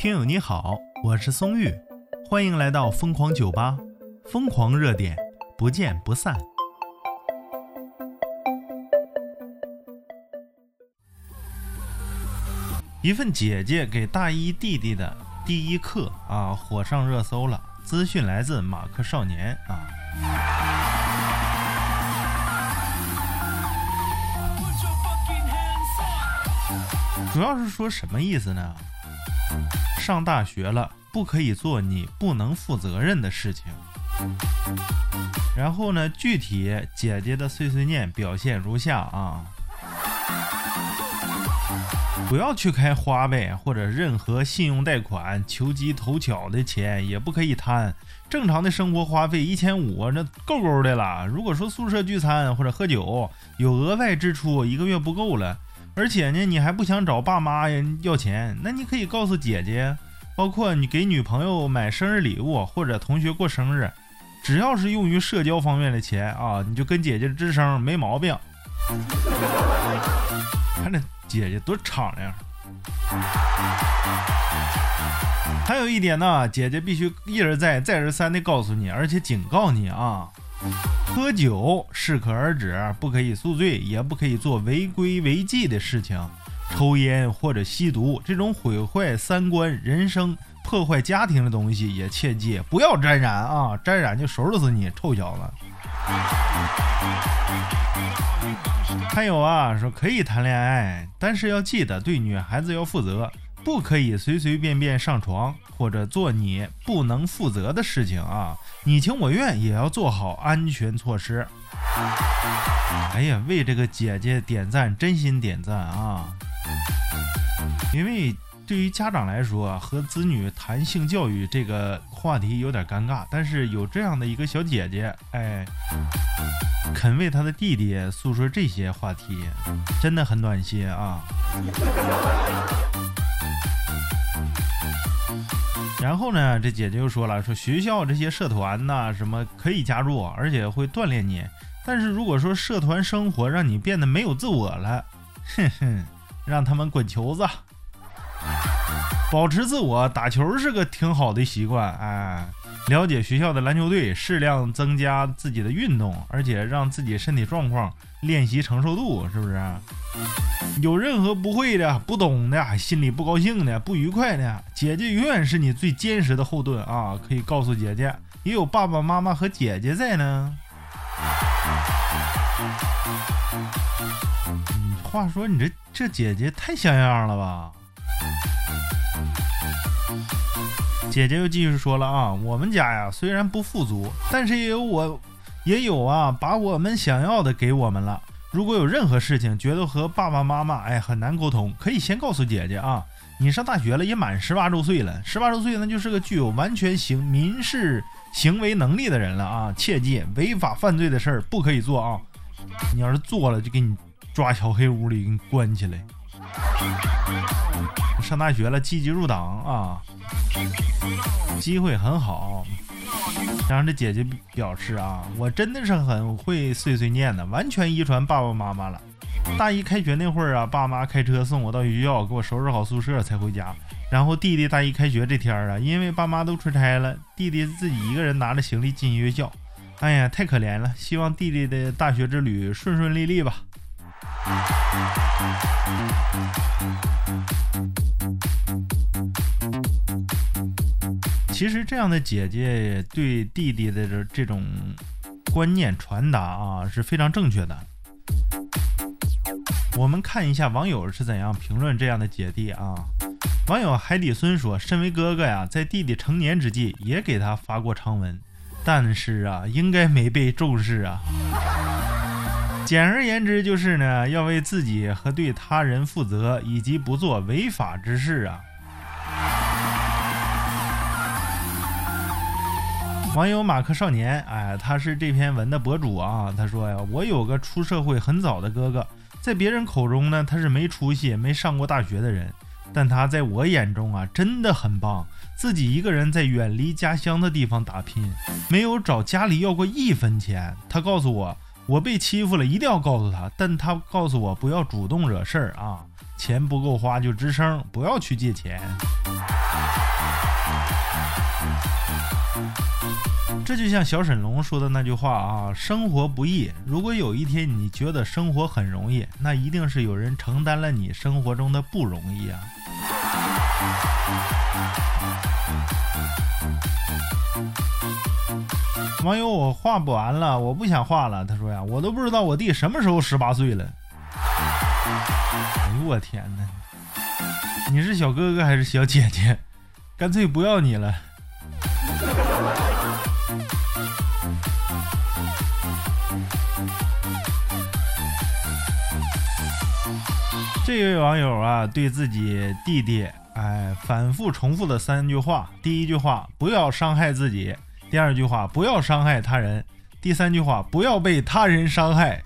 听友你好，我是松玉，欢迎来到疯狂酒吧，疯狂热点，不见不散。一份姐姐给大一弟弟的第一课啊，火上热搜了。资讯来自马克少年啊。主要是说什么意思呢？上大学了，不可以做你不能负责任的事情。然后呢，具体姐姐的碎碎念表现如下啊。不要去开花呗或者任何信用贷款，求机投巧的钱也不可以贪。正常的生活花费一千五，那够够的了。如果说宿舍聚餐或者喝酒有额外支出，一个月不够了，而且呢你还不想找爸妈呀要钱，那你可以告诉姐姐。包括你给女朋友买生日礼物或者同学过生日，只要是用于社交方面的钱啊，你就跟姐姐吱声，没毛病。看这。姐姐多敞亮。还有一点呢，姐姐必须一而再、再而三的告诉你，而且警告你啊，喝酒适可而止，不可以宿醉，也不可以做违规违纪的事情，抽烟或者吸毒这种毁坏三观、人生、破坏家庭的东西也切记不要沾染啊，沾染就收拾死你，臭小子。还有啊，说可以谈恋爱，但是要记得对女孩子要负责，不可以随随便便上床或者做你不能负责的事情啊！你情我愿也要做好安全措施。哎呀，为这个姐姐点赞，真心点赞啊！因为。对于家长来说，和子女谈性教育这个话题有点尴尬，但是有这样的一个小姐姐，哎，肯为她的弟弟诉说这些话题，真的很暖心啊。然后呢，这姐姐又说了，说学校这些社团呐，什么可以加入，而且会锻炼你，但是如果说社团生活让你变得没有自我了，哼哼，让他们滚球子。保持自我，打球是个挺好的习惯。哎，了解学校的篮球队，适量增加自己的运动，而且让自己身体状况练习承受度，是不是？有任何不会的、不懂的、心里不高兴的、不愉快的，姐姐永远是你最坚实的后盾啊！可以告诉姐姐，也有爸爸妈妈和姐姐在呢。嗯，话说你这这姐姐太像样了吧？姐姐又继续说了啊，我们家呀虽然不富足，但是也有我，也有啊，把我们想要的给我们了。如果有任何事情觉得和爸爸妈妈哎很难沟通，可以先告诉姐姐啊。你上大学了，也满十八周岁了，十八周岁那就是个具有完全行民事行为能力的人了啊。切记违法犯罪的事儿不可以做啊。你要是做了，就给你抓小黑屋里给你关起来。上大学了，积极入党啊。机会很好，然后这姐姐表示啊，我真的是很会碎碎念的，完全遗传爸爸妈妈了。大一开学那会儿啊，爸妈开车送我到学校，给我收拾好宿舍才回家。然后弟弟大一开学这天啊，因为爸妈都出差了，弟弟自己一个人拿着行李进学校。哎呀，太可怜了，希望弟弟的大学之旅顺顺利利吧。其实这样的姐姐对弟弟的这这种观念传达啊是非常正确的。我们看一下网友是怎样评论这样的姐弟啊。网友海底孙说：“身为哥哥呀，在弟弟成年之际也给他发过长文，但是啊，应该没被重视啊。简而言之就是呢，要为自己和对他人负责，以及不做违法之事啊。”网友马克少年，哎，他是这篇文的博主啊。他说呀，我有个出社会很早的哥哥，在别人口中呢，他是没出息、没上过大学的人，但他在我眼中啊，真的很棒。自己一个人在远离家乡的地方打拼，没有找家里要过一分钱。他告诉我，我被欺负了，一定要告诉他。但他告诉我，不要主动惹事儿啊，钱不够花就吱声，不要去借钱。这就像小沈龙说的那句话啊：“生活不易。如果有一天你觉得生活很容易，那一定是有人承担了你生活中的不容易啊。”网友，我画不完了，我不想画了。他说呀，我都不知道我弟什么时候十八岁了。哎呦我天哪！你是小哥哥还是小姐姐？干脆不要你了。这位网友啊，对自己弟弟哎反复重复的三句话：第一句话，不要伤害自己。第二句话，不要伤害他人；第三句话，不要被他人伤害。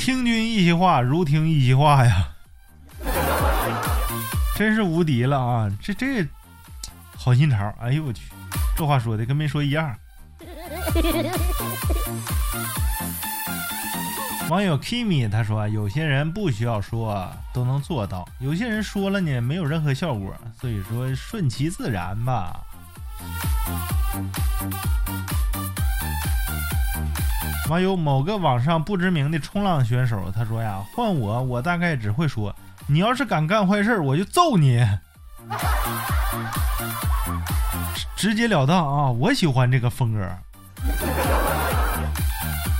听君一席话，如听一席话呀，真是无敌了啊！这这好心肠，哎呦我去，这话说的跟没说一样。网友 Kimi 他说：“有些人不需要说都能做到，有些人说了呢没有任何效果，所以说顺其自然吧。”网友某个网上不知名的冲浪选手他说：“呀，换我，我大概只会说，你要是敢干坏事，我就揍你，直截了当啊！我喜欢这个风格。”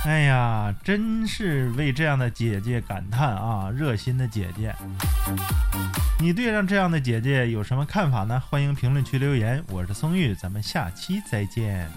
哎呀，真是为这样的姐姐感叹啊！热心的姐姐，你对上这样的姐姐有什么看法呢？欢迎评论区留言。我是松玉，咱们下期再见。